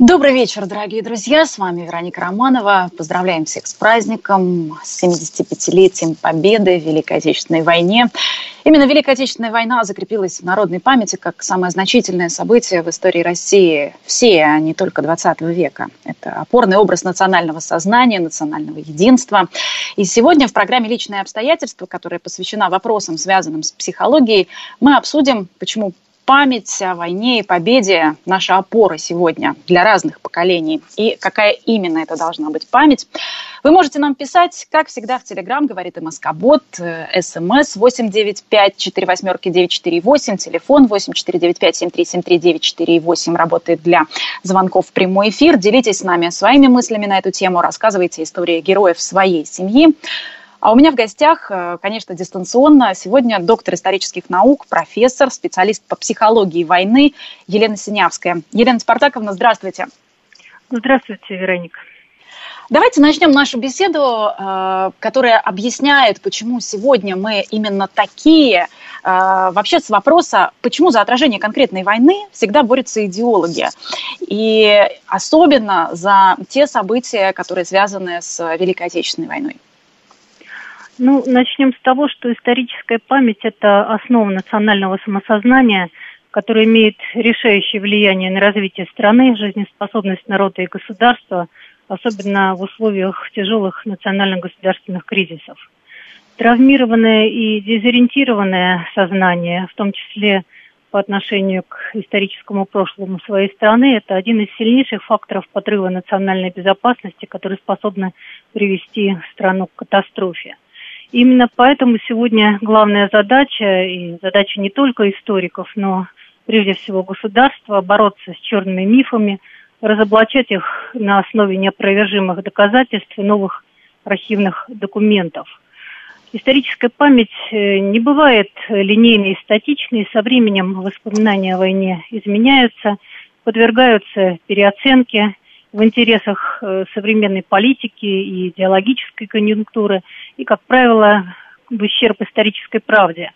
Добрый вечер, дорогие друзья. С вами Вероника Романова. Поздравляем всех с праздником, с 75-летием Победы в Великой Отечественной войне. Именно Великая Отечественная война закрепилась в народной памяти как самое значительное событие в истории России все, а не только 20 века. Это опорный образ национального сознания, национального единства. И сегодня в программе «Личные обстоятельства», которая посвящена вопросам, связанным с психологией, мы обсудим, почему память о войне и победе – наша опора сегодня для разных поколений. И какая именно это должна быть память? Вы можете нам писать, как всегда, в Телеграм, говорит МСК-бот, э, СМС 895 4 восьмерки 948, телефон 8495 7373 948 работает для звонков в прямой эфир. Делитесь с нами своими мыслями на эту тему, рассказывайте истории героев своей семьи. А у меня в гостях, э, конечно, дистанционно сегодня доктор исторических наук, профессор, специалист по психологии войны Елена Синявская. Елена Спартаковна, здравствуйте. Здравствуйте, Вероника. Давайте начнем нашу беседу, э, которая объясняет, почему сегодня мы именно такие. Э, вообще с вопроса, почему за отражение конкретной войны всегда борются идеологи. И особенно за те события, которые связаны с Великой Отечественной войной. Ну, начнем с того, что историческая память – это основа национального самосознания, которая имеет решающее влияние на развитие страны, жизнеспособность народа и государства, особенно в условиях тяжелых национально-государственных кризисов. Травмированное и дезориентированное сознание, в том числе по отношению к историческому прошлому своей страны, это один из сильнейших факторов подрыва национальной безопасности, который способны привести страну к катастрофе. Именно поэтому сегодня главная задача, и задача не только историков, но прежде всего государства, бороться с черными мифами, разоблачать их на основе неопровержимых доказательств и новых архивных документов. Историческая память э, не бывает линейной и статичной, со временем воспоминания о войне изменяются, подвергаются переоценке, в интересах э, современной политики и идеологической конъюнктуры, и, как правило, в ущерб исторической правде.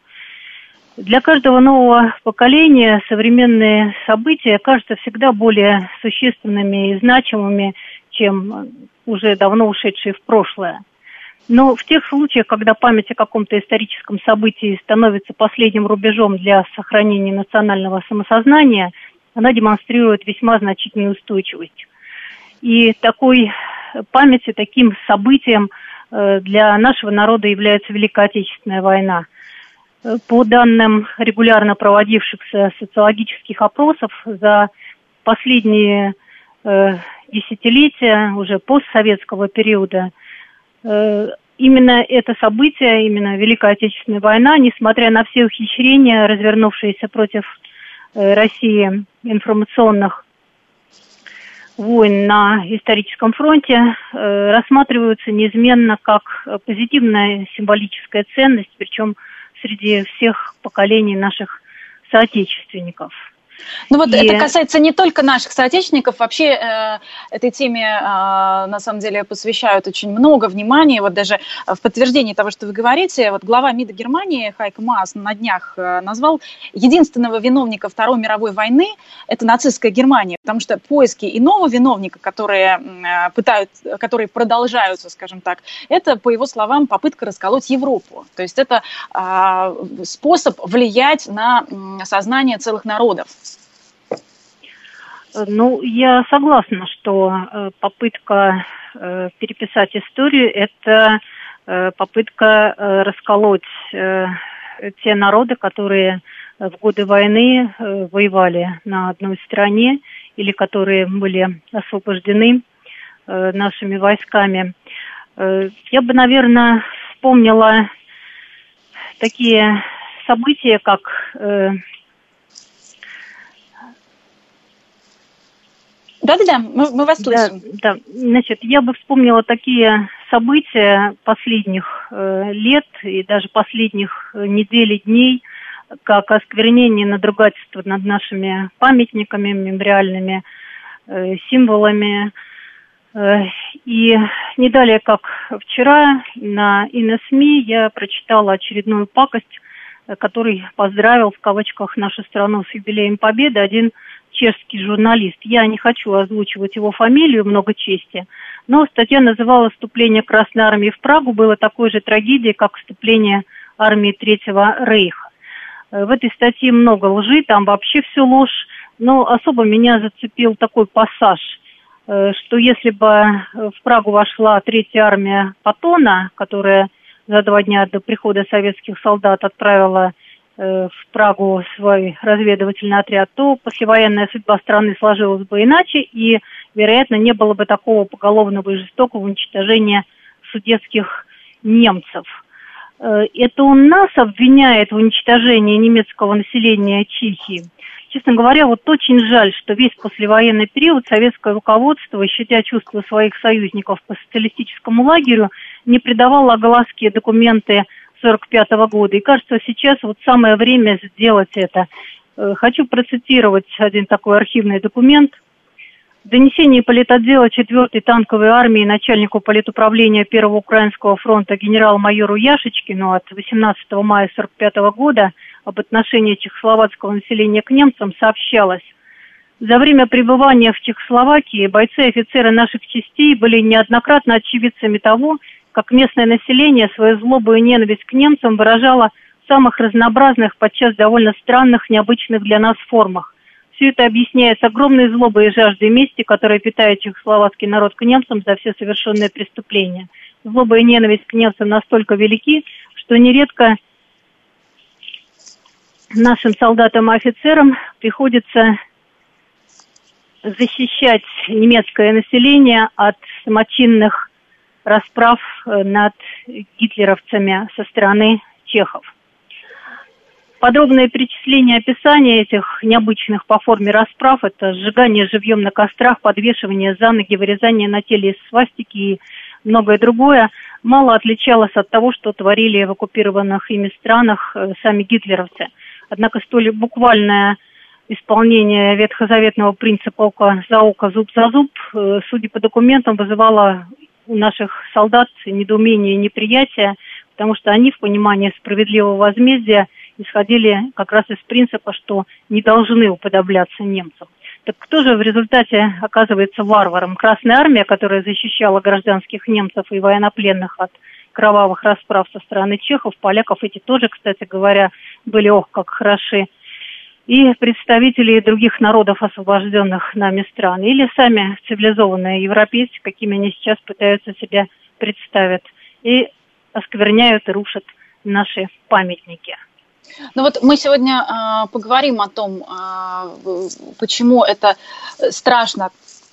Для каждого нового поколения современные события кажутся всегда более существенными и значимыми, чем уже давно ушедшие в прошлое. Но в тех случаях, когда память о каком-то историческом событии становится последним рубежом для сохранения национального самосознания, она демонстрирует весьма значительную устойчивость. И такой памяти, таким событием э, для нашего народа является Великая Отечественная война. Э, по данным регулярно проводившихся социологических опросов за последние э, десятилетия, уже постсоветского периода, именно это событие, именно Великая Отечественная война, несмотря на все ухищрения, развернувшиеся против России информационных войн на историческом фронте э, рассматриваются неизменно как позитивная символическая ценность, причем среди всех поколений наших соотечественников. Ну вот и... это касается не только наших соотечественников, вообще э, этой теме э, на самом деле посвящают очень много внимания. Вот даже в подтверждении того, что вы говорите, вот глава МИДа Германии Хайк Маас на днях э, назвал единственного виновника Второй мировой войны это нацистская Германия, потому что поиски иного виновника, которые э, пытают, которые продолжаются, скажем так, это, по его словам, попытка расколоть Европу. То есть это э, способ влиять на сознание целых народов. Ну, я согласна, что э, попытка э, переписать историю – это э, попытка расколоть те народы, которые в годы войны воевали на одной стороне или которые были освобождены нашими войсками. Я бы, наверное, вспомнила такие события, как Да-да-да, мы, мы вас слышим. Да, да, значит, я бы вспомнила такие события последних э, лет и даже последних э, недель и дней, как осквернение и надругательство над нашими памятниками, мемориальными э, символами. Э, и не далее, как вчера на ИНСМИ я прочитала очередную пакость, э, который поздравил в кавычках нашу страну с юбилеем Победы один чешский журналист. Я не хочу озвучивать его фамилию, много чести, но статья называла «Вступление Красной Армии в Прагу» было такой же трагедией, как вступление армии Третьего Рейха. Э, в этой статье много лжи, там вообще все ложь, но особо меня зацепил такой пассаж, э, что если бы в Прагу вошла Третья армия Патона, которая за два дня до прихода советских солдат отправила э, в Прагу свой разведывательный отряд, то послевоенная судьба страны сложилась бы иначе, и, вероятно, не было бы такого поголовного и жестокого уничтожения судетских немцев – Э, это он нас обвиняет в уничтожении немецкого населения Чехии. Честно говоря, вот очень жаль, что весь послевоенный период советское руководство, щадя чувства своих союзников по социалистическому лагерю, не придавало огласке документы 1945 года. И кажется, сейчас вот самое время сделать это. Э, хочу процитировать один такой архивный документ – в донесении политотдела 4-й танковой армии начальнику политуправления 1-го Украинского фронта генерал-майору Яшечкину от 18 мая 1945 года об отношении чехословацкого населения к немцам сообщалось. За время пребывания в Чехословакии бойцы и офицеры наших частей были неоднократно очевидцами того, как местное население свою злобу и ненависть к немцам выражало в самых разнообразных, подчас довольно странных, необычных для нас формах. Все это объясняется огромной злобой и жаждой мести, которая питает чехословацкий народ к немцам за все совершенные преступления. Злоба и ненависть к немцам настолько велики, что нередко нашим солдатам и офицерам приходится защищать немецкое население от самочинных расправ э, над гитлеровцами со стороны чехов. Подробное перечисление описания этих необычных по форме расправ – это сжигание живьем на кострах, подвешивание за ноги, вырезание на теле из свастики и многое другое – мало отличалось от того, что творили в оккупированных ими странах э, сами гитлеровцы. Однако столь буквальное исполнение ветхозаветного принципа око за око, зуб за зуб, э, судя по документам, вызывало у наших солдат недоумение и неприятие, потому что они в понимании справедливого возмездия – исходили как раз из принципа, что не должны уподобляться немцам. Так кто же в результате оказывается варваром? Красная армия, которая защищала гражданских немцев и военнопленных от кровавых расправ со стороны чехов, поляков эти тоже, кстати говоря, были ох как хороши, и представители других народов, освобожденных нами стран, или сами цивилизованные европейцы, какими они сейчас пытаются себя представить, и оскверняют и рушат наши памятники. Ну вот мы сегодня э, поговорим о том, э, почему это страшно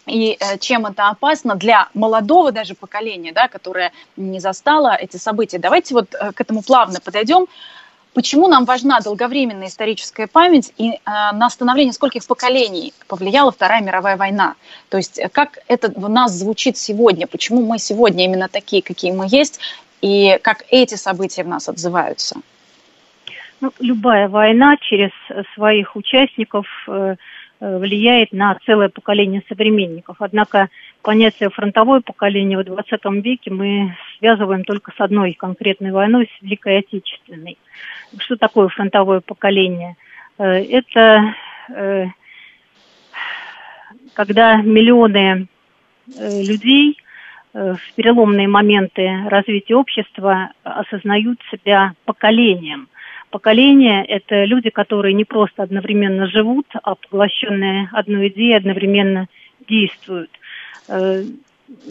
и э, чем это опасно для молодого даже поколения, да, которое не застало эти события. Давайте вот э, к этому плавно подойдем. Почему нам важна долговременная историческая память и э, на становление скольких поколений повлияла Вторая мировая война? То есть э, как это в нас звучит сегодня? Почему мы сегодня именно такие, какие мы есть? И как эти события в нас отзываются? Ну, любая война через своих участников э, э, влияет на целое поколение современников. Однако понятие фронтовое поколение в 20 веке мы связываем только с одной конкретной войной, с Великой Отечественной. Что такое фронтовое поколение? Э, это когда миллионы людей в переломные моменты развития общества осознают себя поколением – поколение – это люди, которые не просто одновременно живут, а поглощенные одной идеей одновременно действуют. Э,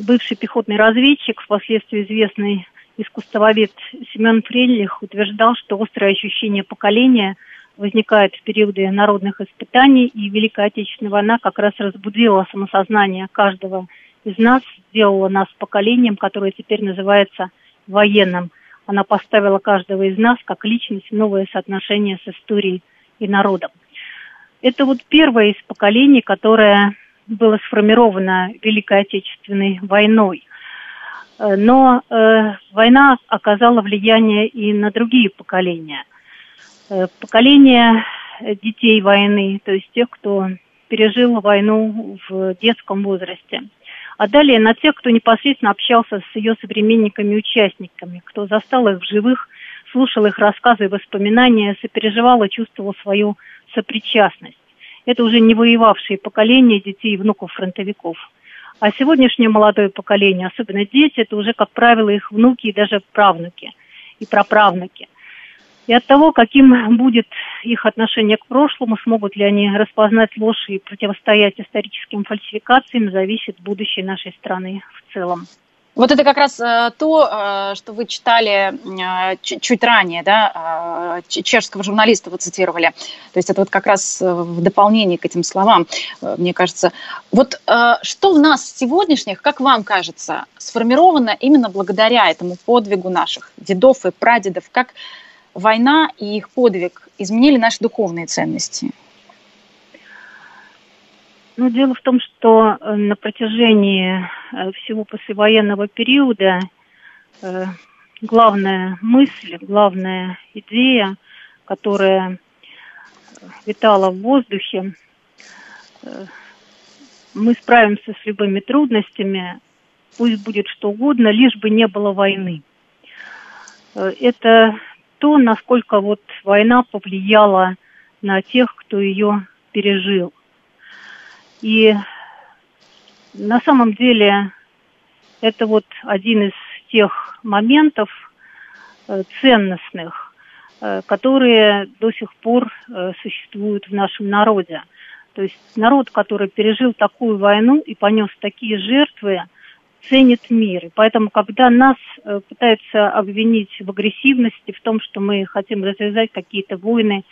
бывший пехотный разведчик, впоследствии известный искусствовед Семен Фрелих утверждал, что острое ощущение поколения возникает в периоды народных испытаний, и Великая Отечественная война как раз разбудила самосознание каждого из нас, сделала нас поколением, которое теперь называется военным – она поставила каждого из нас как личность в новое соотношение с историей и народом. Это вот первое из поколений, которое было сформировано Великой Отечественной войной. Э, но э, война оказала влияние и на другие поколения. э, поколение детей войны, то есть тех, кто пережил войну в детском возрасте. А далее на тех, кто непосредственно общался с ее современниками и участниками, кто застал их в живых, слушал их рассказы и воспоминания, сопереживал и чувствовал свою сопричастность. Это уже не воевавшие поколения детей и внуков фронтовиков. А сегодняшнее молодое поколение, особенно дети, это уже, как правило, их внуки и даже правнуки и праправнуки. И от того, каким будет их отношение к прошлому, смогут ли они распознать ложь и противостоять историческим фальсификациям, зависит будущее нашей страны в целом. Вот это как раз э, то, э, что вы читали э, чуть ранее, да, чешского журналиста вы цитировали. То есть это вот как раз в дополнение к этим словам, мне кажется. Вот что у нас сегодняшних, как вам кажется, сформировано именно благодаря этому подвигу наших дедов и прадедов? Как война и их подвиг изменили наши духовные ценности? Ну, дело в том, что э, на протяжении э, всего послевоенного периода э, главная мысль, главная идея, которая витала в воздухе, мы справимся с любыми трудностями, пусть будет что угодно, лишь бы не было войны. Это то, насколько вот война повлияла на тех, кто ее пережил. И на самом деле это вот один из тех моментов э, ценностных, э, которые до сих пор э, существуют в нашем народе. То есть народ, который пережил такую войну и понес такие жертвы, ценит мир. И поэтому, когда нас пытаются обвинить в агрессивности, в том, что мы хотим развязать какие-то войны,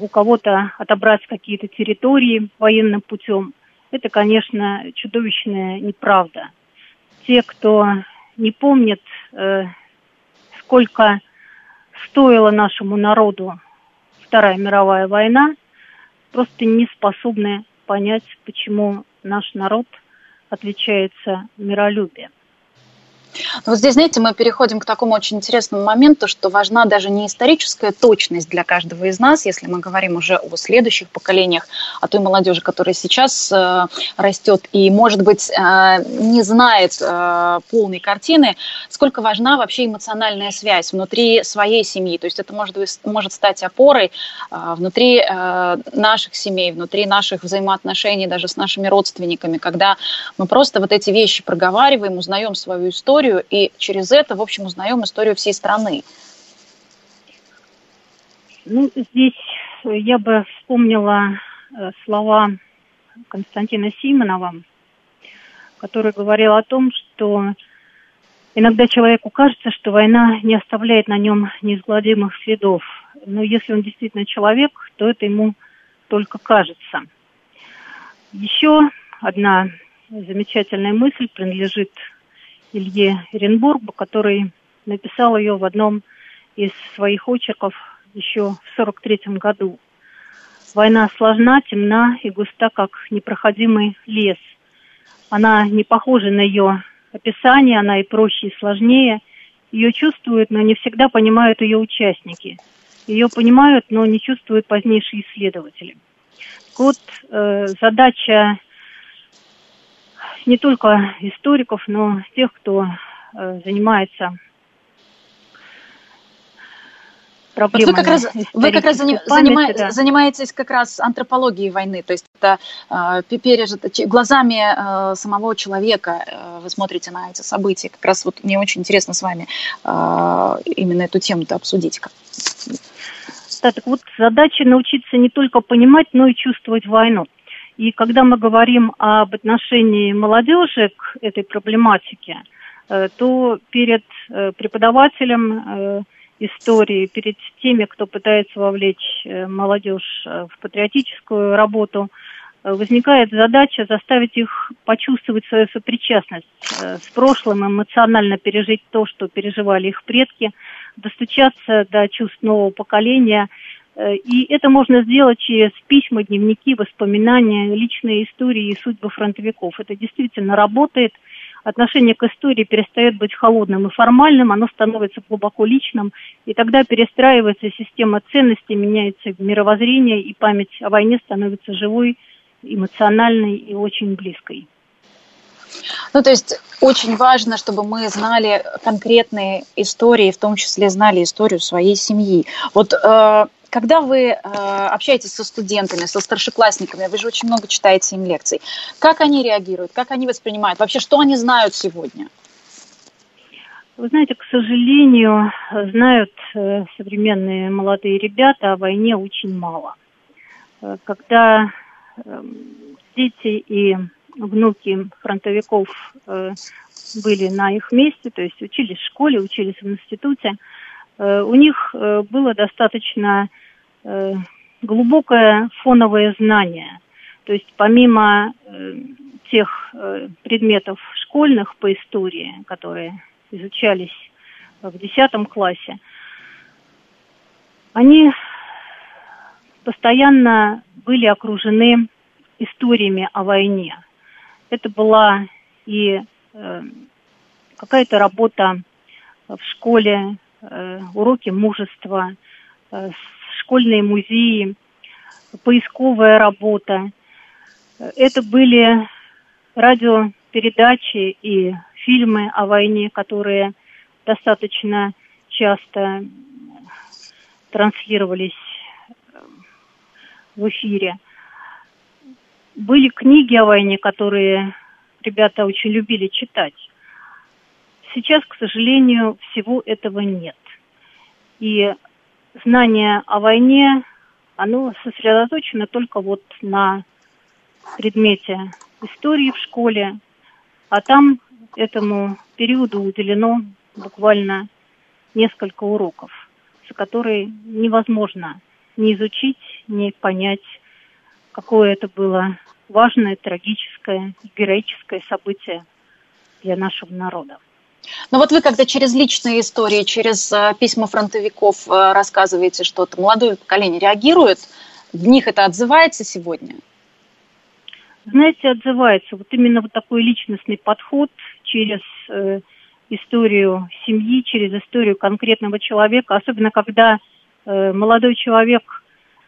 у кого-то отобрать какие-то территории военным путем, это, конечно, чудовищная неправда. Те, кто не помнит, э, сколько стоила нашему народу Вторая мировая война, просто не способны понять, почему наш народ отличается миролюбием. Вот здесь, знаете, мы переходим к такому очень интересному моменту, что важна даже не историческая точность для каждого из нас, если мы говорим уже о следующих поколениях, о той молодежи, которая сейчас э, растет и, может быть, э, не знает э, полной картины, сколько важна вообще эмоциональная связь внутри своей семьи. То есть это может, может стать опорой э, внутри э, наших семей, внутри наших взаимоотношений даже с нашими родственниками, когда мы просто вот эти вещи проговариваем, узнаем свою историю, историю, и через это, в общем, узнаем историю всей страны. Ну, здесь я бы вспомнила э, слова Константина Симонова, который говорил о том, что иногда человеку кажется, что война не оставляет на нем неизгладимых следов. Но если он действительно человек, то это ему только кажется. Еще одна замечательная мысль принадлежит Илье Эренбургу, который написал ее в одном из своих очерков еще в 43 году. Война сложна, темна и густа, как непроходимый лес. Она не похожа на ее описание, она и проще, и сложнее. Ее чувствуют, но не всегда понимают ее участники. Ее понимают, но не чувствуют позднейшие исследователи. Вот э, задача не только историков, но тех, кто э, занимается проблемами. Вот вы как раз, вы как раз заним, памяти, да. занимаетесь как раз антропологией войны, то есть это э, пережито глазами э, самого человека. Э, вы смотрите на эти события. Как раз вот мне очень интересно с вами э, именно эту тему-то обсудить. Да, так вот задача научиться не только понимать, но и чувствовать войну. И когда мы говорим об отношении молодежи к этой проблематике, э, то перед э, преподавателем э, истории, перед теми, кто пытается вовлечь молодежь в патриотическую работу, возникает задача заставить их почувствовать свою сопричастность с прошлым, эмоционально пережить то, что переживали их предки, достучаться до чувств нового поколения – и это можно сделать через письма, дневники, воспоминания, личные истории и судьбы фронтовиков. Это действительно работает. отношение к истории перестает быть холодным и формальным, оно становится глубоко личным, и тогда перестраивается система ценностей, меняется мировоззрение, и память о войне становится живой, эмоциональной и очень близкой. Ну, то есть очень важно, чтобы мы знали конкретные истории, в том числе знали историю своей семьи. Вот э, когда вы э, общаетесь со студентами, со старшеклассниками, вы же очень много читаете им лекций, как они реагируют, как они воспринимают, вообще что они знают сегодня? Вы знаете, к сожалению, знают э, современные молодые ребята о войне очень мало. Э, когда э, дети и внуки фронтовиков э, были на их месте, то есть учились в школе, учились в институте, у них э, было достаточно э, глубокое фоновое знание. То есть помимо э, тех э, предметов школьных по истории, которые изучались в 10 классе, они постоянно были окружены историями о войне. Это была и э, какая-то работа в школе, э, уроки мужества, э, школьные музеи, поисковая работа. Это были радиопередачи и фильмы о войне, которые достаточно часто транслировались в эфире. Были книги о войне, которые ребята очень любили читать. Сейчас, к сожалению, всего этого нет. И знание о войне, оно сосредоточено только вот на предмете истории в школе, а там этому периоду уделено буквально несколько уроков, за которые невозможно не изучить, не понять, какое это было важное, трагическое, героическое событие для нашего народа. Но вот вы, когда через личные истории, через э, письма фронтовиков э, рассказываете что-то, молодое поколение реагирует, в них это отзывается сегодня? Знаете, отзывается. Вот именно вот такой личностный подход через э, историю семьи, через историю конкретного человека, особенно когда э, молодой человек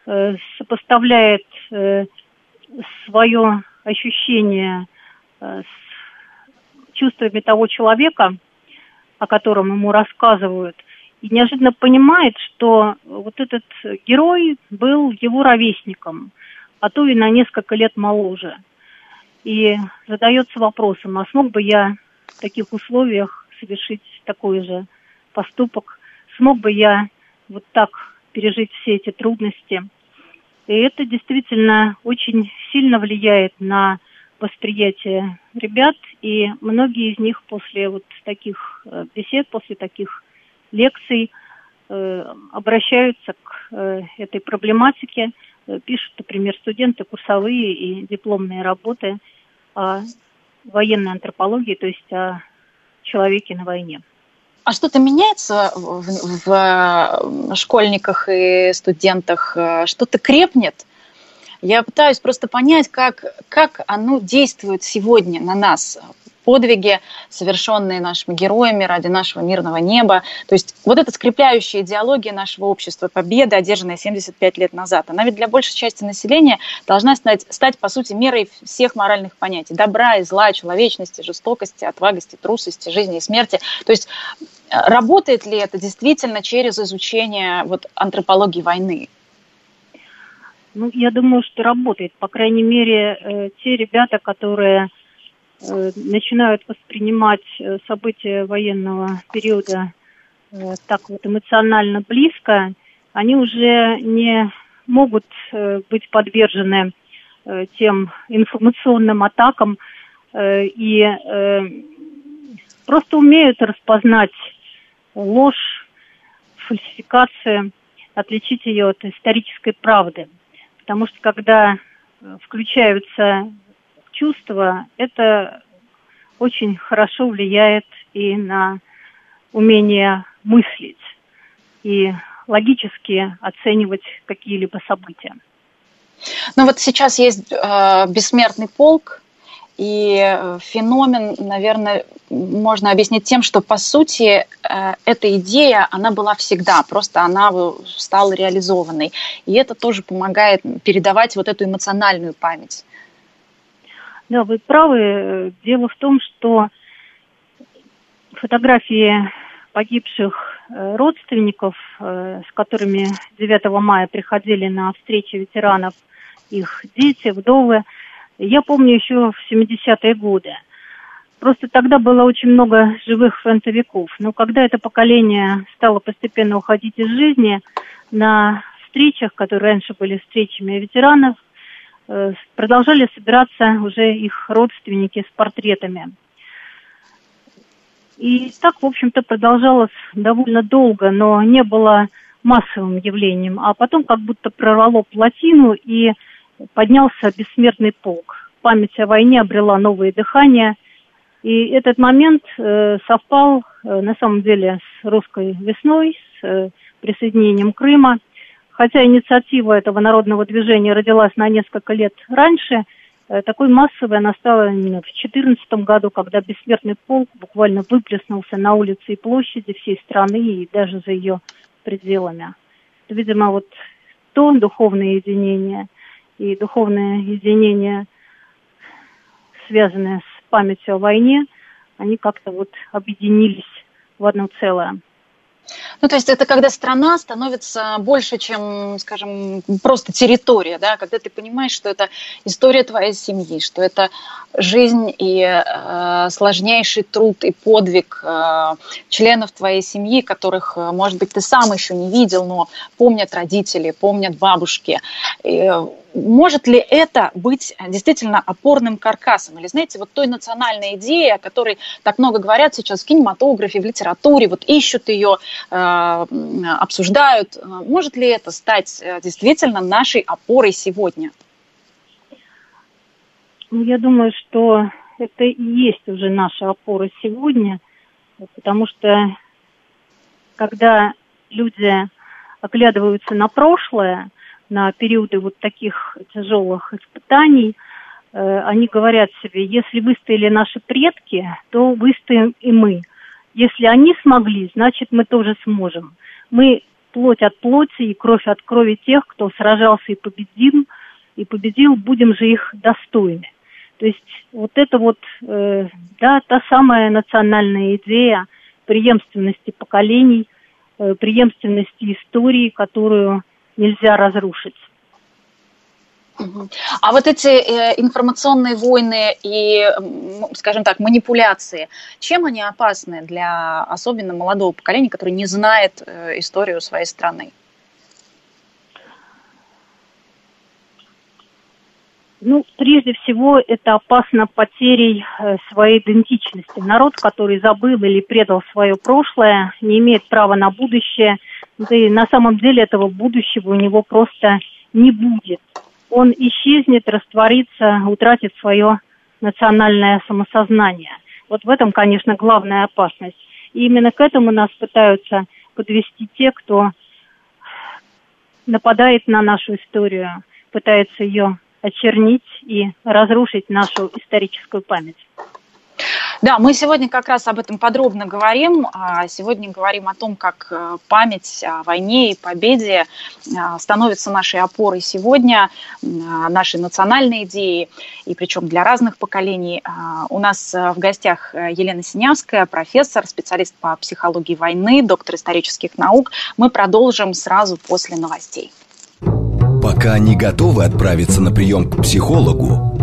э, сопоставляет э, свое ощущение э, чувствами того человека, о котором ему рассказывают, и неожиданно понимает, что вот этот герой был его ровесником, а то и на несколько лет моложе. И задается вопросом, а смог бы я в таких условиях совершить такой же поступок, смог бы я вот так пережить все эти трудности – и это действительно очень сильно влияет на восприятие ребят, и многие из них после вот таких э, бесед, после таких лекций э, обращаются к э, этой проблематике, пишут, например, студенты курсовые и дипломные работы о военной антропологии, то есть о человеке на войне. А что-то меняется в, в э, школьниках и студентах? Э, что-то крепнет? Я пытаюсь просто понять, как, как оно действует сегодня на нас, подвиги, совершенные нашими героями ради нашего мирного неба. То есть вот эта скрепляющая идеология нашего общества, победа, одержанная 75 лет назад, она ведь для большей части населения должна стать, стать по сути, мерой всех моральных понятий. Добра и зла, человечности, жестокости, отвагости, трусости, жизни и смерти. То есть э, работает ли это действительно через изучение вот, антропологии войны? Ну, я думаю, что работает. По крайней мере, э, те ребята, которые Э, начинают воспринимать э, события военного периода э, так вот эмоционально близко, они уже не могут быть подвержены тем информационным атакам и просто умеют распознать ложь, фальсификацию, отличить ее от исторической правды. Потому что когда включаются чувство, это очень хорошо влияет и на умение мыслить и логически оценивать какие-либо события. Ну вот сейчас есть э, бессмертный полк, И э, феномен, наверное, можно объяснить тем, что, по сути, э, эта идея, она была всегда, просто она стала реализованной. И это тоже помогает передавать вот эту эмоциональную память. Да, вы правы. Дело в том, что фотографии погибших э, родственников, с которыми 9 мая приходили на встречи ветеранов, их дети, вдовы, я помню еще в 70-е годы. Просто тогда было очень много живых фронтовиков. Но когда это поколение стало постепенно уходить из жизни, на встречах, которые раньше были встречами ветеранов, э, продолжали собираться уже их родственники с портретами. И так, в общем-то, продолжалось довольно долго, но не было массовым явлением. А потом как будто прорвало плотину, и поднялся бессмертный полк. Память о войне обрела новое дыхание. И этот момент э, совпал э, на самом деле с русской весной, с э, присоединением Крыма. Хотя инициатива этого народного движения родилась на несколько лет раньше, э, такой массовой она стала именно в 2014 году, когда бессмертный полк буквально выплеснулся на улицы и площади всей страны и даже за ее пределами. Видимо, вот то духовное единение – и духовное единение, связанное с памятью о войне, они как-то вот объединились в одно целое. Ну, то есть это когда страна становится больше, чем, скажем, просто территория, да, когда ты понимаешь, что это история твоей семьи, что это жизнь и э, сложнейший труд и подвиг э, членов твоей семьи, которых, э, может быть, ты сам еще не видел, но помнят родители, помнят бабушки. И, может ли это быть действительно опорным каркасом? Или, знаете, вот той национальной идеи, о которой так много говорят сейчас в кинематографе, в литературе, вот ищут ее, э, обсуждают. Может ли это стать э, действительно нашей опорой сегодня? Ну, я думаю, что это и есть уже наша опора сегодня, потому что когда люди оглядываются на прошлое, на периоды вот таких тяжелых испытаний, э, они говорят себе, если выстояли наши предки, то выстоим и мы. Если они смогли, значит мы тоже сможем. Мы плоть от плоти и кровь от крови тех, кто сражался и победил, и победил, будем же их достойны. То есть вот это вот, э, да, та самая национальная идея преемственности поколений, э, преемственности истории, которую нельзя разрушить. А вот эти э, информационные войны и, скажем так, манипуляции, чем они опасны для особенно молодого поколения, которое не знает э, историю своей страны? Ну, прежде всего, это опасно потерей э, своей идентичности. Народ, который забыл или предал свое прошлое, не имеет права на будущее – да и на самом деле этого будущего у него просто не будет. Он исчезнет, растворится, утратит свое национальное самосознание. Вот в этом, конечно, главная опасность. И именно к этому нас пытаются подвести те, кто нападает на нашу историю, пытается ее очернить и разрушить нашу историческую память. Да, мы сегодня как раз об этом подробно говорим. А, сегодня говорим о том, как э, память о войне и победе а, становится нашей опорой сегодня, нашей национальной идеи, и причем для разных поколений. А, у нас э, в гостях э, Елена Синявская, профессор, специалист по психологии войны, доктор исторических наук. Мы продолжим сразу после новостей. Пока не готовы отправиться на прием к психологу,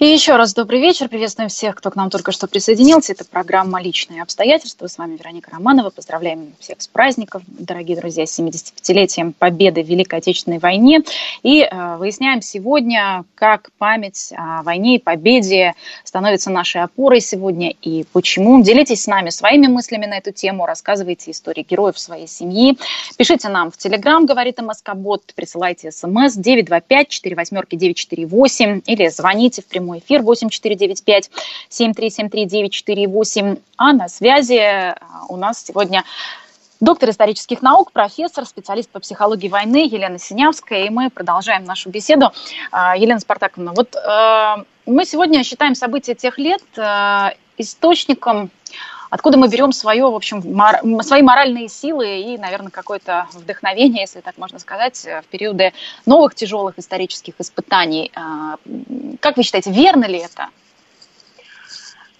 И еще раз добрый вечер. Приветствуем всех, кто к нам только что присоединился. Это программа «Личные обстоятельства». С вами Вероника Романова. Поздравляем всех с праздником, дорогие друзья, с 75-летием победы в Великой Отечественной войне. И э, выясняем сегодня, как память о войне и победе становится нашей опорой сегодня и почему. Делитесь с нами своими мыслями на эту тему, рассказывайте истории героев своей семьи. Пишите нам в Телеграм, говорит МСК-бот, присылайте смс 925 4 948 или звоните в прямой прямой эфир 8495-7373-948. А на связи э, у нас сегодня доктор исторических наук, профессор, специалист по психологии войны Елена Синявская. И мы продолжаем нашу беседу. А, Елена Спартаковна, вот э, мы сегодня считаем события тех лет источником откуда мы берем свое, в общем, мор, свои моральные силы и, наверное, какое-то вдохновение, если так можно сказать, в периоды новых тяжелых исторических испытаний. А, как вы считаете, верно ли это?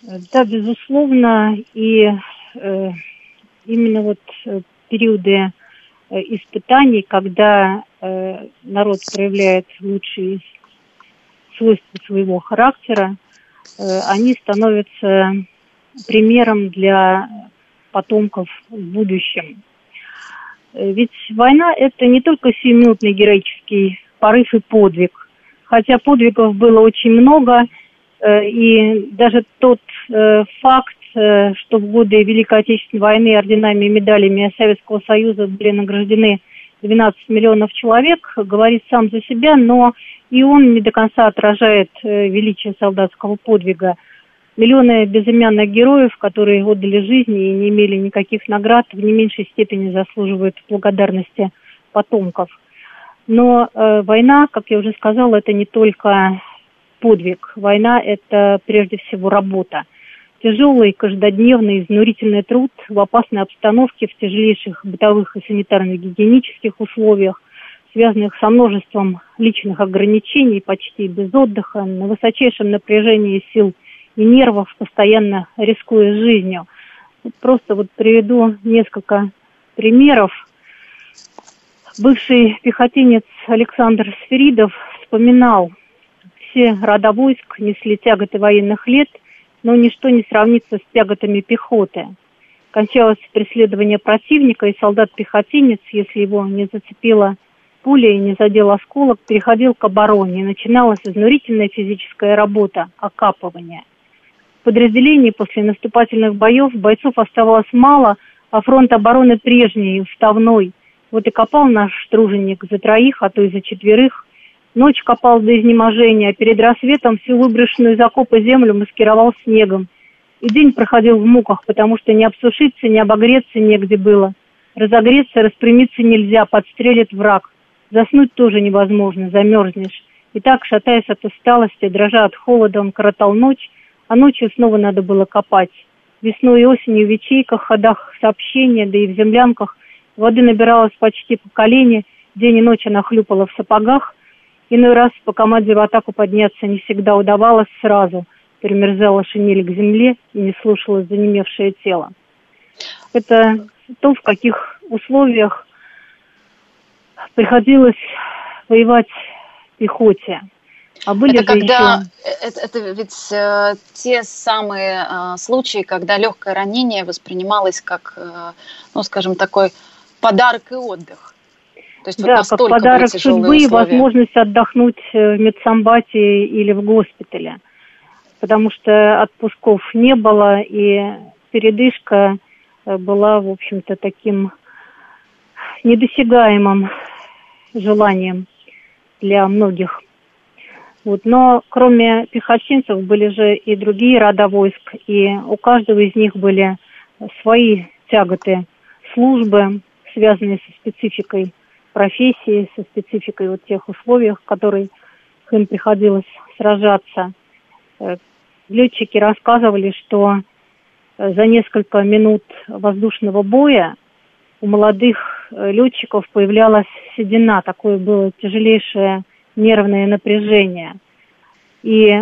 Да, безусловно, и э, именно вот э, периоды э, испытаний, когда э, народ проявляет лучшие свойства своего характера, э, они становятся примером для потомков в будущем. Э, ведь война – это не только сиюминутный героический порыв и подвиг. Хотя подвигов было очень много, э, и даже тот э, факт, что в годы Великой Отечественной войны орденами и медалями Советского Союза были награждены 12 миллионов человек, говорит сам за себя, но и он не до конца отражает величие солдатского подвига – Миллионы безымянных героев, которые отдали жизни и не имели никаких наград, в не меньшей степени заслуживают благодарности потомков. Но э, война, как я уже сказала, это не только подвиг. Война – это прежде всего работа. Тяжелый, каждодневный, изнурительный труд в опасной обстановке, в тяжелейших бытовых и санитарно-гигиенических условиях, связанных со множеством личных ограничений, почти без отдыха, на высочайшем напряжении сил – и нервов, постоянно рискуя жизнью. Просто вот приведу несколько примеров. Бывший пехотинец Александр Сферидов вспоминал, все рода войск несли тяготы военных лет, но ничто не сравнится с тяготами пехоты. Кончалось преследование противника, и солдат-пехотинец, если его не зацепила пуля и не задел осколок, переходил к обороне, начиналась изнурительная физическая работа – окапывание подразделений после наступательных боев бойцов оставалось мало, а фронт обороны прежний, уставной. Вот и копал наш труженик за троих, а то и за четверых. Ночь копал до изнеможения, а перед рассветом всю выброшенную из окопа землю маскировал снегом. И день проходил в муках, потому что не обсушиться, не обогреться негде было. Разогреться, распрямиться нельзя, подстрелит враг. Заснуть тоже невозможно, замерзнешь. И так, шатаясь от усталости, дрожа от холода, он коротал ночь, а ночью снова надо было копать. Весной и осенью в ячейках, ходах сообщения, да и в землянках воды набиралось почти по колени, день и ночь она хлюпала в сапогах. Иной раз по команде в атаку подняться не всегда удавалось сразу. Примерзала шинель к земле и не слушалось занемевшее тело. Это то, в каких условиях приходилось воевать пехоте. А были это когда еще... это, это ведь э, те самые э, случаи, когда легкое ранение воспринималось как, э, ну, скажем, такой подарок и отдых. То есть да, вот как подарок судьбы и возможность отдохнуть э, в медсамбате или в госпитале. Потому что отпусков не было, и передышка э, была, в общем-то, таким недосягаемым желанием для многих вот, но кроме пехотинцев были же и другие рода войск, и у каждого из них были свои тяготы службы, связанные со спецификой профессии, со спецификой вот тех условий, в которых им приходилось сражаться. Э, летчики рассказывали, что э, за несколько минут воздушного боя у молодых э, летчиков появлялась седина, такое было тяжелейшее нервное напряжение. И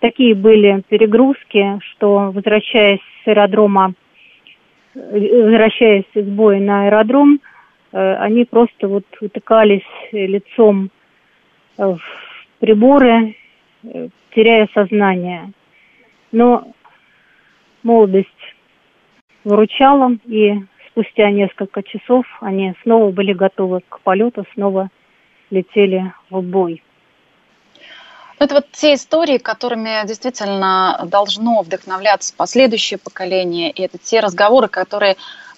такие были перегрузки, что возвращаясь с аэродрома, возвращаясь из боя на аэродром, э, они просто вот утыкались лицом в приборы, э, теряя сознание. Но молодость выручала, и спустя несколько часов они снова были готовы к полету, снова летели в бой. Ну, это вот те истории, которыми действительно должно вдохновляться последующее поколение, и это те разговоры, которые,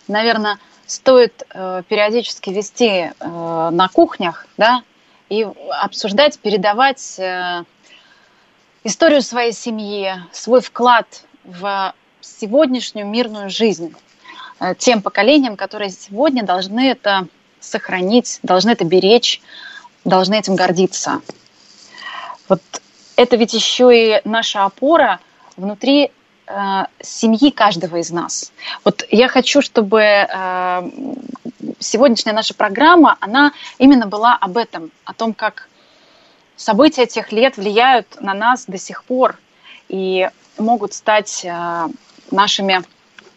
наверное, стоит э, периодически вести э, на кухнях, да, и обсуждать, передавать э, историю своей семьи, свой вклад в сегодняшнюю мирную жизнь тем поколениям, которые сегодня должны это сохранить, должны это беречь, должны этим гордиться. Вот это ведь еще и наша опора внутри э, семьи каждого из нас. Вот я хочу, чтобы э, сегодняшняя наша программа, она именно была об этом, о том, как события тех лет влияют на нас до сих пор и могут стать э, нашими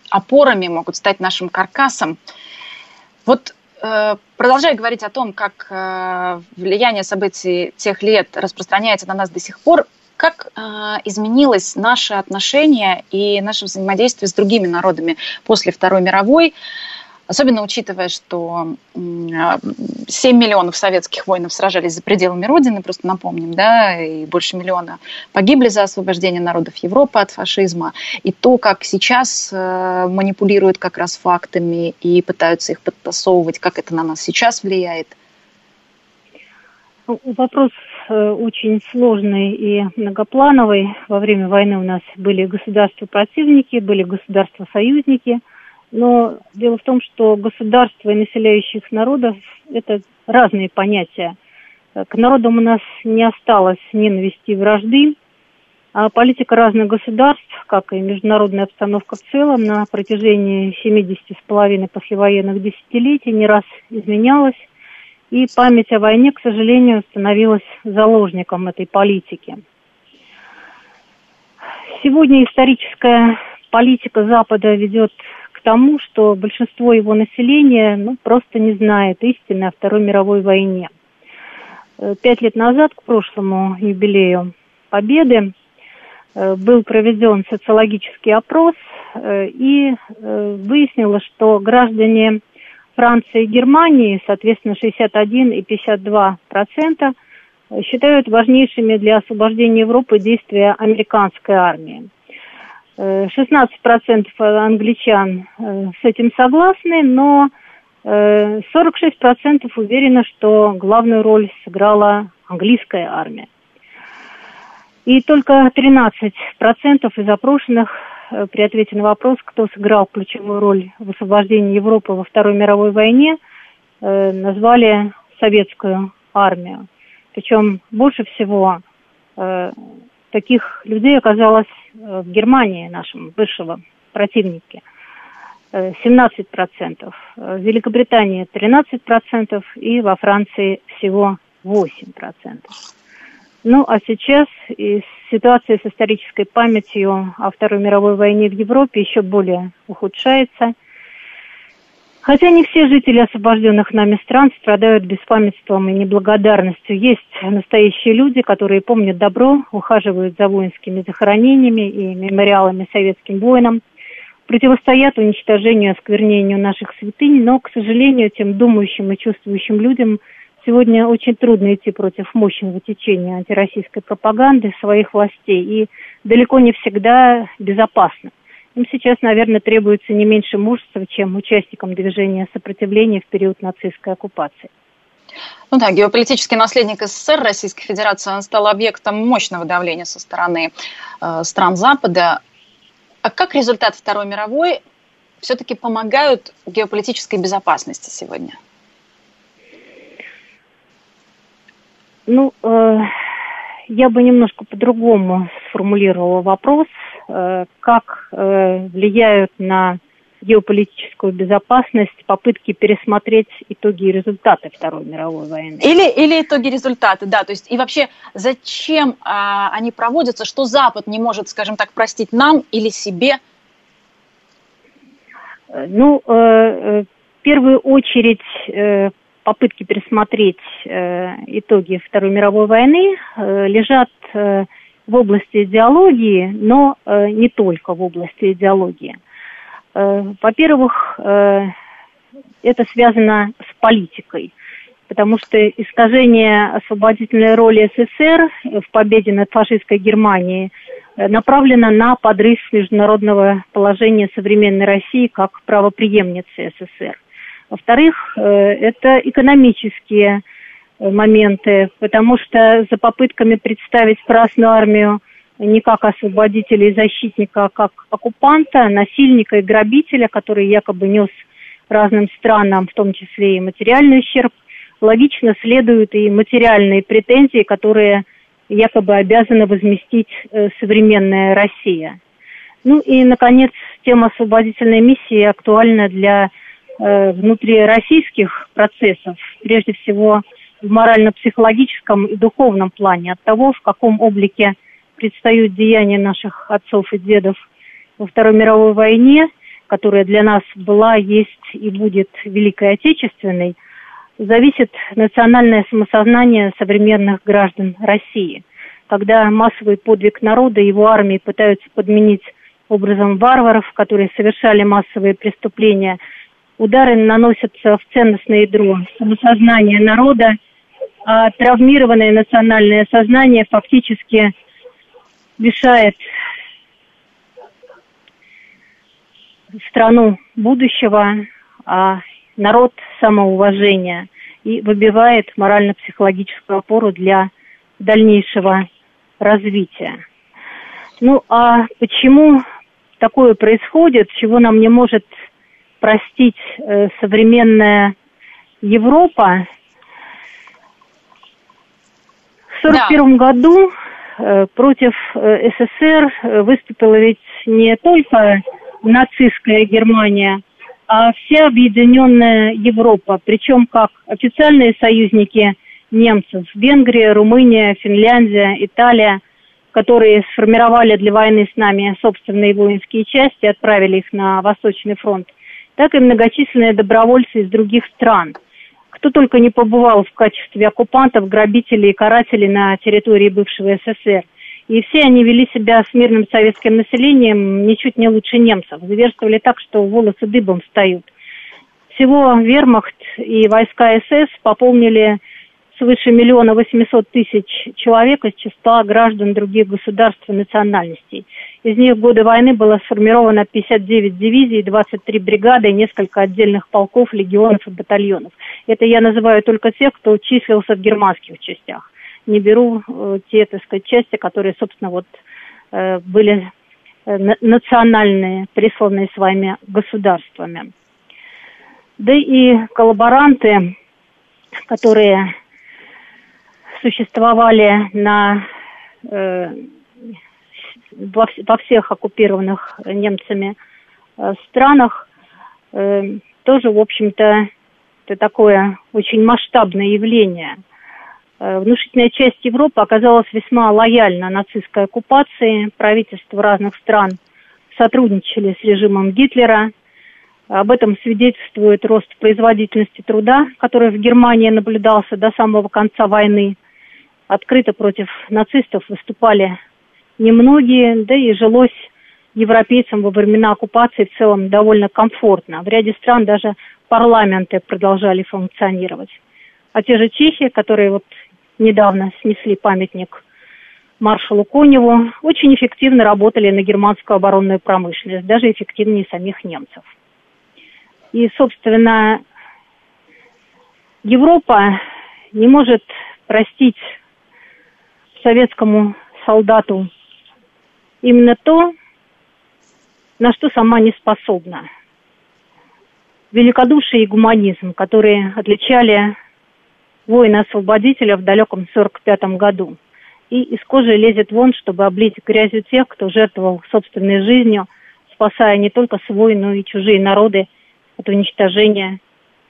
опорами, могут стать нашим каркасом. Вот продолжая говорить о том, как э, влияние событий тех лет распространяется на нас до сих пор, как э, изменилось наше отношение и наше взаимодействие с другими народами после Второй мировой? Особенно учитывая, что 7 миллионов советских воинов сражались за пределами Родины, просто напомним, да, и больше миллиона погибли за освобождение народов Европы от фашизма. И то, как сейчас э, манипулируют как раз фактами и пытаются их подтасовывать, как это на нас сейчас влияет. Ну, вопрос э, очень сложный и многоплановый. Во время войны у нас были государства-противники, были государства-союзники – но дело в том, что государство и населяющих народов – это разные понятия. К народам у нас не осталось ненависти и вражды, а политика разных государств, как и международная обстановка в целом, на протяжении 70 с половиной послевоенных десятилетий не раз изменялась, и память о войне, к сожалению, становилась заложником этой политики. Сегодня историческая политика Запада ведет тому, что большинство его населения ну, просто не знает истины о Второй мировой войне. Э, пять лет назад, к прошлому юбилею Победы, э, был проведен социологический опрос, э, и выяснилось, что граждане Франции и Германии, соответственно, 61 и 52 процента, считают важнейшими для освобождения Европы действия американской армии. 16% англичан э, с этим согласны, но 46% э, уверены, что главную роль сыграла английская армия. И только 13% из опрошенных э, при ответе на вопрос, кто сыграл ключевую роль в освобождении Европы во Второй мировой войне, назвали советскую армию. Причем больше всего таких людей оказалось э, в Германии, нашем бывшего противнике. 17%, э, в Великобритании 13% и во Франции всего 8%. Ну, а сейчас ситуация с исторической памятью о Второй мировой войне в Европе еще более ухудшается. Хотя не все жители освобожденных нами стран страдают беспамятством и неблагодарностью. Есть настоящие люди, которые помнят добро, ухаживают за воинскими захоронениями и мемориалами советским воинам, противостоят уничтожению и осквернению наших святынь, но, к сожалению, тем думающим и чувствующим людям сегодня очень трудно идти против мощного течения антироссийской пропаганды своих властей и далеко не всегда безопасно. Им сейчас, наверное, требуется не меньше мужества, чем участникам движения сопротивления в период нацистской оккупации. Ну да, геополитический наследник СССР Российской Федерации, он стал объектом мощного давления со стороны э, стран Запада. А как результат Второй мировой все-таки помогают геополитической безопасности сегодня? Ну, э, я бы немножко по-другому сформулировала вопрос. Э, как э, влияют на геополитическую безопасность попытки пересмотреть итоги и результаты Второй мировой войны. Или, или итоги результаты, да. То есть и вообще зачем а, они проводятся, что Запад не может, скажем так, простить нам или себе? Э, ну, э, в первую очередь попытки пересмотреть э, итоги Второй мировой войны э, лежат э, в области идеологии, но не только в области идеологии. Во-первых, это связано с политикой, потому что искажение освободительной роли СССР в победе над фашистской Германией направлено на подрыв международного положения современной России как правоприемницы СССР. Во-вторых, э, это экономические Э, моменты, потому что за попытками представить Красную Армию не как освободителя и защитника, а как оккупанта, насильника и грабителя, который якобы нес разным странам, в том числе и материальный ущерб, логично следуют и материальные претензии, которые якобы обязана возместить э, современная Россия. Ну и, наконец, тема освободительной миссии актуальна для внутрироссийских процессов, прежде всего в морально-психологическом и духовном плане, от того, в каком облике предстают деяния наших отцов и дедов во Второй мировой войне, которая для нас была, есть и будет Великой Отечественной, зависит национальное самосознание современных граждан России. Когда массовый подвиг народа и его армии пытаются подменить образом варваров, которые совершали массовые преступления, удары наносятся в ценностное ядро самосознания народа, а травмированное национальное сознание фактически лишает страну будущего, а народ самоуважения и выбивает морально-психологическую опору для дальнейшего развития. Ну а почему такое происходит, чего нам не может простить э, современная Европа? В 1941 да. году э, против э, СССР выступила ведь не только нацистская Германия, а вся объединенная Европа, причем как официальные союзники немцев – Венгрия, Румыния, Финляндия, Италия, которые сформировали для войны с нами собственные воинские части отправили их на Восточный фронт, так и многочисленные добровольцы из других стран. Кто только не побывал в качестве оккупантов, грабителей и карателей на территории бывшего СССР. И все они вели себя с мирным советским населением ничуть не лучше немцев. Зверствовали так, что волосы дыбом встают. Всего вермахт и войска СС пополнили свыше миллиона восемьсот тысяч человек из числа граждан других государств и национальностей. Из них в годы войны было сформировано 59 дивизий, 23 бригады и несколько отдельных полков, легионов и батальонов. Это я называю только тех, кто числился в германских частях не беру э, те, так сказать, части, которые, собственно, вот э, были э, национальные, присланные с вами государствами. Да и коллаборанты, которые существовали на, э, во, всех оккупированных немцами э, странах, э, тоже, в общем-то, это такое очень масштабное явление – Э, внушительная часть Европы оказалась весьма лояльна нацистской оккупации. Правительства разных стран сотрудничали с режимом Гитлера. Об этом свидетельствует рост производительности труда, который в Германии наблюдался до самого конца войны. Открыто против нацистов выступали немногие, да и жилось европейцам во времена оккупации в целом довольно комфортно. В ряде стран даже парламенты продолжали функционировать. А те же чехи, которые вот недавно снесли памятник маршалу Коневу, очень эффективно работали на германскую оборонную промышленность, даже эффективнее самих немцев. И, собственно, Европа не может простить советскому солдату именно то, на что сама не способна. Великодушие и гуманизм, которые отличали воина-освободителя в далеком 45 году. И из кожи лезет вон, чтобы облить грязью тех, кто жертвовал собственной жизнью, спасая не только свой, но и чужие народы от уничтожения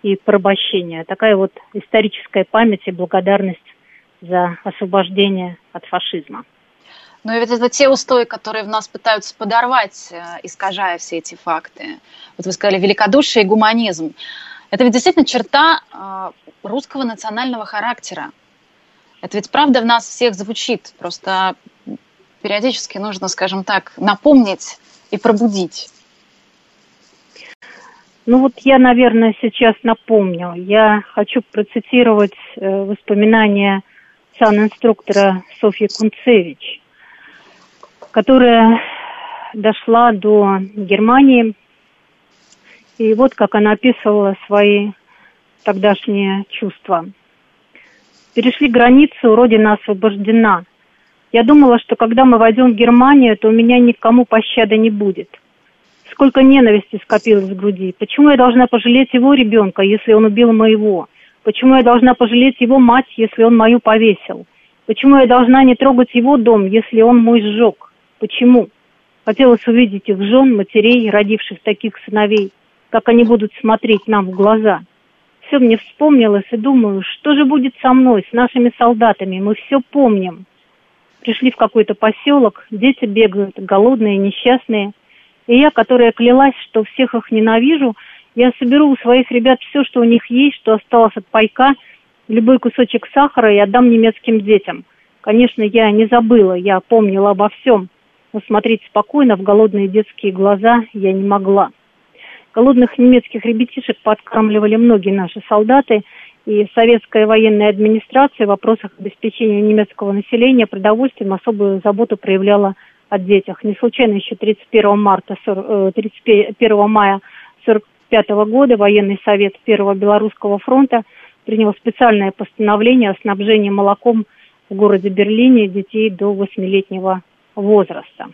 и порабощения. Такая вот историческая память и благодарность за освобождение от фашизма. Но ведь это те устои, которые в нас пытаются подорвать, э, искажая все эти факты. Вот вы сказали великодушие и гуманизм. Это ведь действительно черта а, русского национального характера. Это ведь правда в нас всех звучит, просто периодически нужно, скажем так, напомнить и пробудить. Ну вот я, наверное, сейчас напомню. Я хочу процитировать э, воспоминания сан-инструктора Софьи Кунцевич, которая дошла до Германии и вот как она описывала свои тогдашние чувства. Перешли границу, Родина освобождена. Я думала, что когда мы войдем в Германию, то у меня никому пощады не будет. Сколько ненависти скопилось в груди. Почему я должна пожалеть его ребенка, если он убил моего? Почему я должна пожалеть его мать, если он мою повесил? Почему я должна не трогать его дом, если он мой сжег? Почему? Хотелось увидеть их жен, матерей, родивших таких сыновей, как они будут смотреть нам в глаза. Все мне вспомнилось и думаю, что же будет со мной, с нашими солдатами, мы все помним. Пришли в какой-то поселок, дети бегают, голодные, несчастные. И я, которая клялась, что всех их ненавижу, я соберу у своих ребят все, что у них есть, что осталось от пайка, любой кусочек сахара и отдам немецким детям. Конечно, я не забыла, я помнила обо всем, но смотреть спокойно в голодные детские глаза я не могла. Голодных немецких ребятишек подкармливали многие наши солдаты, и советская военная администрация в вопросах обеспечения немецкого населения продовольствием особую заботу проявляла о детях. Не случайно еще 31 марта, 31 э, мая 1945 года военный совет Первого Белорусского фронта принял специальное постановление о снабжении молоком в городе Берлине детей до 8-летнего возраста.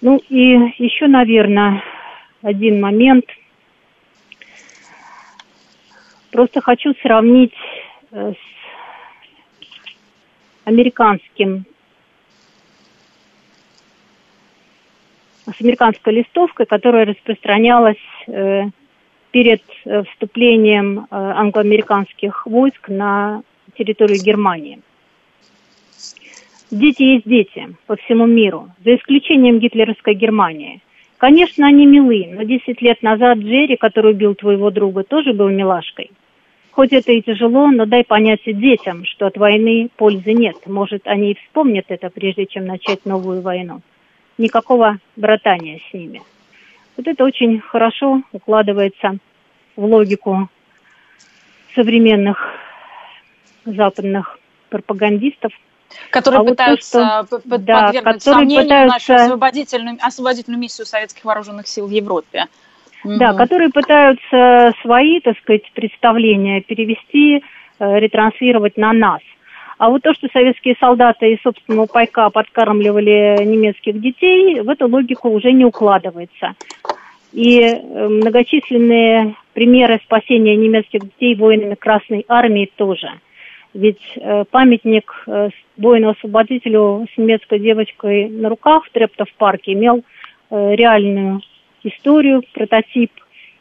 Ну и еще, наверное, один момент. Просто хочу сравнить э, с американским с американской листовкой, которая распространялась э, перед э, вступлением э, англоамериканских войск на территорию Германии. Дети есть дети по всему миру, за исключением гитлеровской Германии. Конечно, они милы, но 10 лет назад Джерри, который убил твоего друга, тоже был милашкой. Хоть это и тяжело, но дай понять детям, что от войны пользы нет. Может, они и вспомнят это, прежде чем начать новую войну никакого братания с ними. Вот это очень хорошо укладывается в логику современных западных пропагандистов. Которые а пытаются вот то, что, да, подвергнуть сомнению пытаются... нашу освободительную, освободительную миссию советских вооруженных сил в Европе. Да, угу. которые пытаются свои, так сказать, представления перевести, э, ретранслировать на нас. А вот то, что советские солдаты из собственного пайка подкармливали немецких детей, в эту логику уже не укладывается. И э, многочисленные примеры спасения немецких детей воинами Красной Армии тоже. Ведь э, памятник э, воину-освободителю с немецкой девочкой на руках в Трептов-парке имел реальную историю, прототип,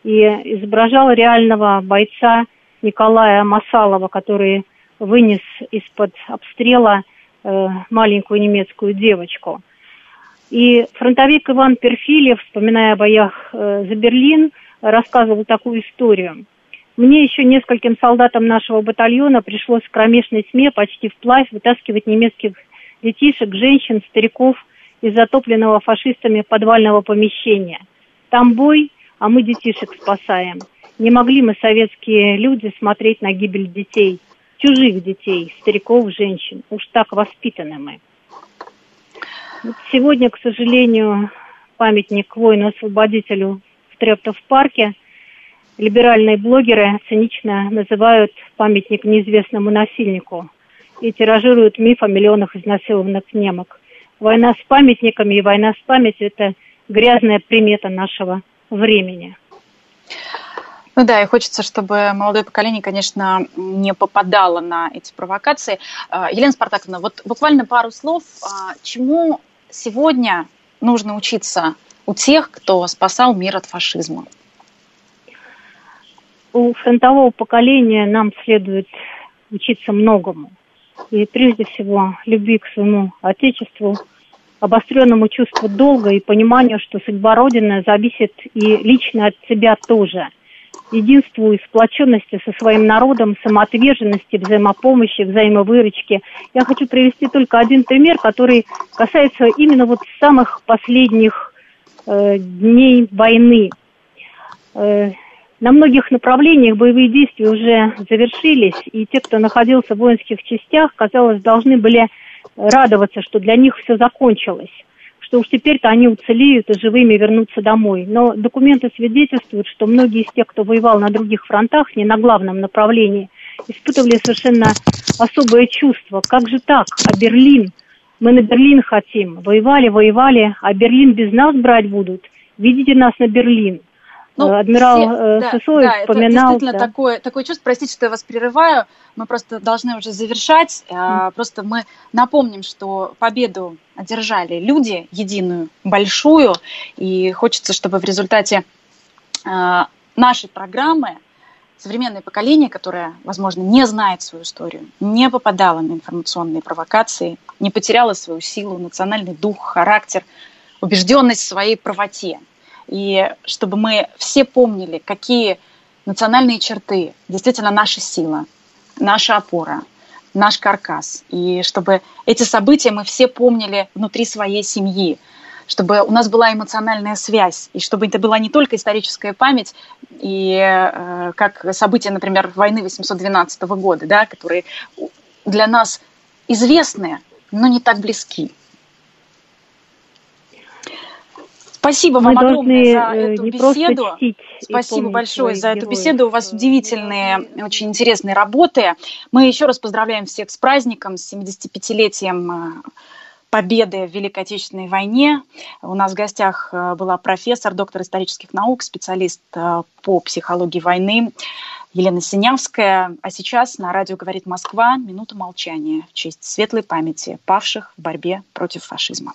и изображал реального бойца Николая Масалова, который вынес из-под обстрела э, маленькую немецкую девочку. И фронтовик Иван Перфилев, вспоминая о боях э, за Берлин, рассказывал такую историю. Мне еще нескольким солдатам нашего батальона пришлось в кромешной тьме почти вплавь вытаскивать немецких детишек, женщин, стариков из затопленного фашистами подвального помещения. Там бой, а мы детишек спасаем. Не могли мы, советские люди, смотреть на гибель детей – чужих детей, стариков, женщин. Уж так воспитаны мы. Вот сегодня, к сожалению, памятник воину-освободителю в Трептов-парке либеральные блогеры цинично называют памятник неизвестному насильнику и тиражируют миф о миллионах изнасилованных немок. Война с памятниками и война с памятью – это грязная примета нашего времени. Ну да, и хочется, чтобы молодое поколение, конечно, не попадало на эти провокации. А, Елена Спартаковна, вот буквально пару слов, а, чему сегодня нужно учиться у тех, кто спасал мир от фашизма? У фронтового поколения нам следует учиться многому. И прежде всего любви к своему Отечеству, обостренному чувству долга и пониманию, что судьба Родины зависит и лично от себя тоже – единству и сплоченности со своим народом, самоотверженности, взаимопомощи, взаимовыручки. Я хочу привести только один пример, который касается именно вот самых последних э, дней войны. Э, на многих направлениях боевые действия уже завершились, и те, кто находился в воинских частях, казалось, должны были радоваться, что для них все закончилось что уж теперь-то они уцелеют и живыми вернутся домой. Но документы свидетельствуют, что многие из тех, кто воевал на других фронтах, не на главном направлении, испытывали совершенно особое чувство. Как же так? А Берлин? Мы на Берлин хотим. Воевали, воевали, а Берлин без нас брать будут. Видите нас на Берлин. Ну, Адмирал все, э, да, Сысоев да, вспоминал. Это действительно да. такое, такое чувство. Простите, что я вас прерываю. Мы просто должны уже завершать. Mm. Просто мы напомним, что победу одержали люди, единую, большую. И хочется, чтобы в результате а, нашей программы современное поколение, которое, возможно, не знает свою историю, не попадало на информационные провокации, не потеряло свою силу, национальный дух, характер, убежденность в своей правоте – и чтобы мы все помнили, какие национальные черты действительно наша сила, наша опора, наш каркас. И чтобы эти события мы все помнили внутри своей семьи, чтобы у нас была эмоциональная связь, и чтобы это была не только историческая память, и э, как события, например, войны 812 года, да, которые для нас известны, но не так близки. Спасибо Мы вам огромное за э, эту беседу. Спасибо большое за эту беседу. У вас удивительные, очень интересные работы. Мы еще раз поздравляем всех с праздником, с 75-летием э, победы в Великой Отечественной войне. У нас в гостях э, была профессор, доктор исторических наук, специалист по психологии войны Елена Синявская. А сейчас на радио «Говорит Москва» минута молчания в честь светлой памяти павших в борьбе против фашизма.